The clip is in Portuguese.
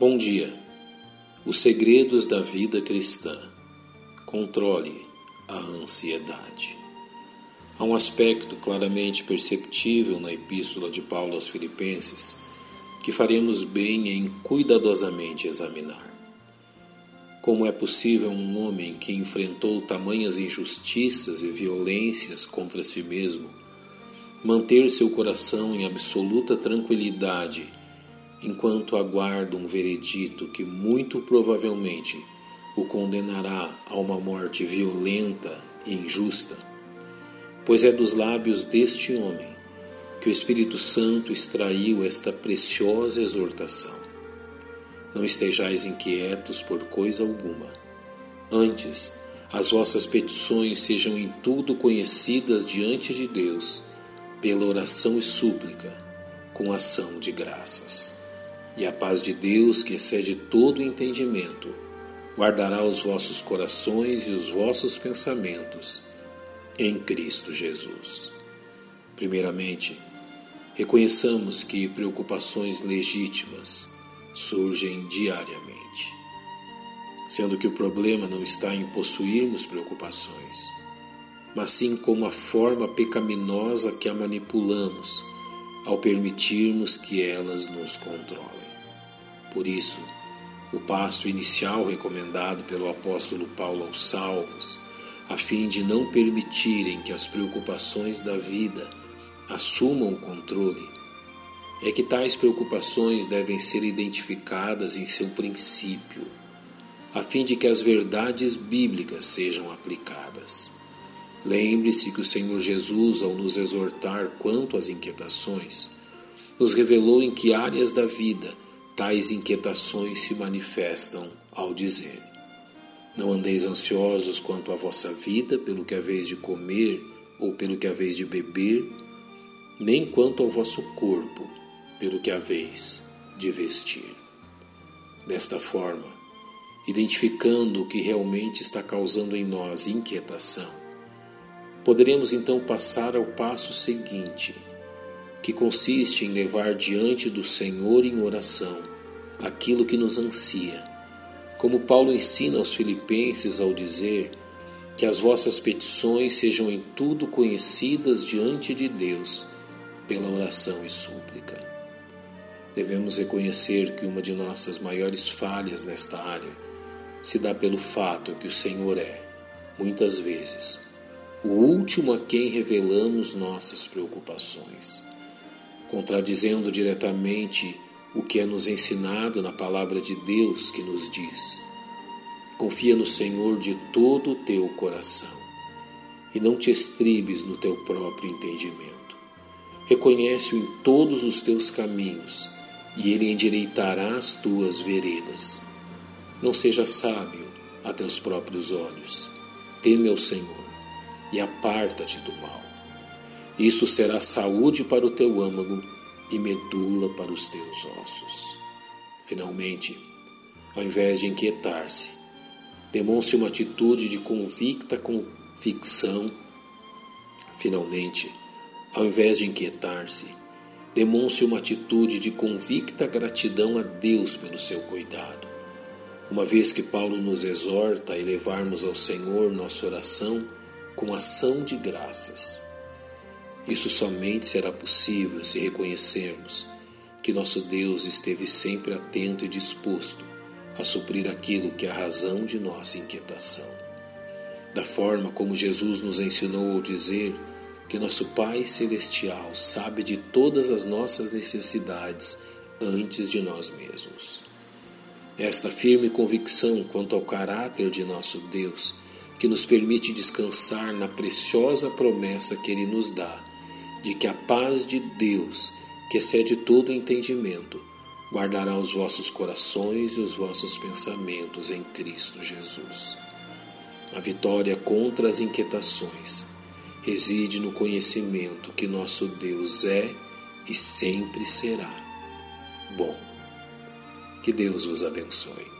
Bom dia. Os segredos da vida cristã. Controle a ansiedade. Há um aspecto claramente perceptível na epístola de Paulo aos Filipenses que faremos bem em cuidadosamente examinar. Como é possível um homem que enfrentou tamanhas injustiças e violências contra si mesmo manter seu coração em absoluta tranquilidade? Enquanto aguarda um veredito que muito provavelmente o condenará a uma morte violenta e injusta, pois é dos lábios deste homem que o Espírito Santo extraiu esta preciosa exortação. Não estejais inquietos por coisa alguma. Antes, as vossas petições sejam em tudo conhecidas diante de Deus, pela oração e súplica, com ação de graças. E a paz de Deus, que excede todo entendimento, guardará os vossos corações e os vossos pensamentos em Cristo Jesus. Primeiramente, reconheçamos que preocupações legítimas surgem diariamente, sendo que o problema não está em possuirmos preocupações, mas sim como a forma pecaminosa que a manipulamos ao permitirmos que elas nos controlem. Por isso, o passo inicial recomendado pelo apóstolo Paulo aos salvos, a fim de não permitirem que as preocupações da vida assumam o controle, é que tais preocupações devem ser identificadas em seu princípio, a fim de que as verdades bíblicas sejam aplicadas. Lembre-se que o Senhor Jesus, ao nos exortar quanto às inquietações, nos revelou em que áreas da vida tais inquietações se manifestam ao dizer: Não andeis ansiosos quanto à vossa vida, pelo que haveis de comer ou pelo que haveis de beber, nem quanto ao vosso corpo, pelo que haveis de vestir. Desta forma, identificando o que realmente está causando em nós inquietação, poderemos então passar ao passo seguinte, que consiste em levar diante do Senhor em oração aquilo que nos ansia. Como Paulo ensina aos Filipenses ao dizer que as vossas petições sejam em tudo conhecidas diante de Deus pela oração e súplica. Devemos reconhecer que uma de nossas maiores falhas nesta área se dá pelo fato que o Senhor é, muitas vezes, o último a quem revelamos nossas preocupações, contradizendo diretamente o que é nos ensinado na palavra de Deus que nos diz: Confia no Senhor de todo o teu coração e não te estribes no teu próprio entendimento. Reconhece-o em todos os teus caminhos e ele endireitará as tuas veredas. Não seja sábio a teus próprios olhos. Teme ao Senhor e aparta-te do mal. Isto será saúde para o teu âmago e medula para os teus ossos. Finalmente, ao invés de inquietar-se, demonstre uma atitude de convicta convicção. Finalmente, ao invés de inquietar-se, demonstre uma atitude de convicta gratidão a Deus pelo seu cuidado. Uma vez que Paulo nos exorta a elevarmos ao Senhor nossa oração com ação de graças. Isso somente será possível se reconhecermos que nosso Deus esteve sempre atento e disposto a suprir aquilo que é a razão de nossa inquietação. Da forma como Jesus nos ensinou ao dizer que nosso Pai Celestial sabe de todas as nossas necessidades antes de nós mesmos. Esta firme convicção quanto ao caráter de nosso Deus, que nos permite descansar na preciosa promessa que Ele nos dá de que a paz de Deus, que excede todo entendimento, guardará os vossos corações e os vossos pensamentos em Cristo Jesus. A vitória contra as inquietações reside no conhecimento que nosso Deus é e sempre será bom. Que Deus vos abençoe.